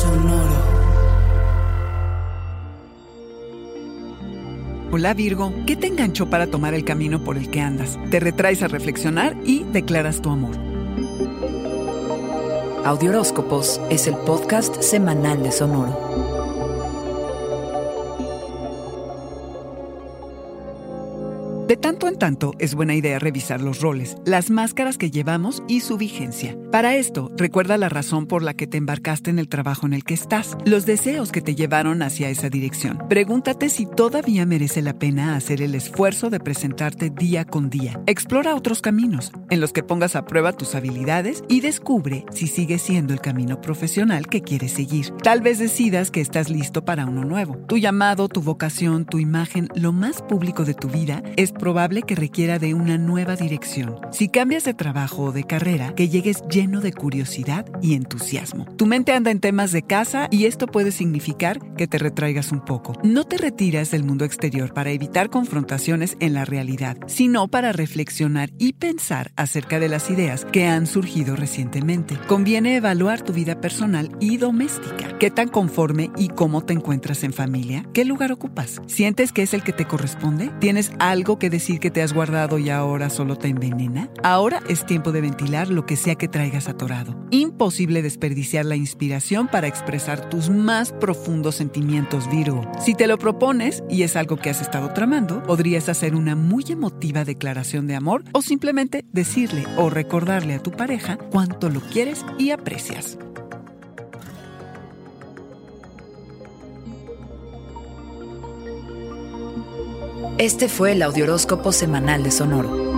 Sonoro. Hola Virgo, ¿qué te enganchó para tomar el camino por el que andas? Te retraes a reflexionar y declaras tu amor. Audioróscopos es el podcast semanal de Sonoro. De tanto en tanto es buena idea revisar los roles, las máscaras que llevamos y su vigencia. Para esto, recuerda la razón por la que te embarcaste en el trabajo en el que estás, los deseos que te llevaron hacia esa dirección. Pregúntate si todavía merece la pena hacer el esfuerzo de presentarte día con día. Explora otros caminos en los que pongas a prueba tus habilidades y descubre si sigue siendo el camino profesional que quieres seguir. Tal vez decidas que estás listo para uno nuevo. Tu llamado, tu vocación, tu imagen, lo más público de tu vida es probable que requiera de una nueva dirección. Si cambias de trabajo o de carrera, que llegues lleno de curiosidad y entusiasmo. Tu mente anda en temas de casa y esto puede significar que te retraigas un poco. No te retiras del mundo exterior para evitar confrontaciones en la realidad, sino para reflexionar y pensar acerca de las ideas que han surgido recientemente. Conviene evaluar tu vida personal y doméstica. ¿Qué tan conforme y cómo te encuentras en familia? ¿Qué lugar ocupas? ¿Sientes que es el que te corresponde? ¿Tienes algo que decir que te has guardado y ahora solo te envenena? Ahora es tiempo de ventilar lo que sea que traigas. Imposible desperdiciar la inspiración para expresar tus más profundos sentimientos, Virgo. Si te lo propones y es algo que has estado tramando, podrías hacer una muy emotiva declaración de amor o simplemente decirle o recordarle a tu pareja cuánto lo quieres y aprecias. Este fue el Audioróscopo semanal de Sonoro.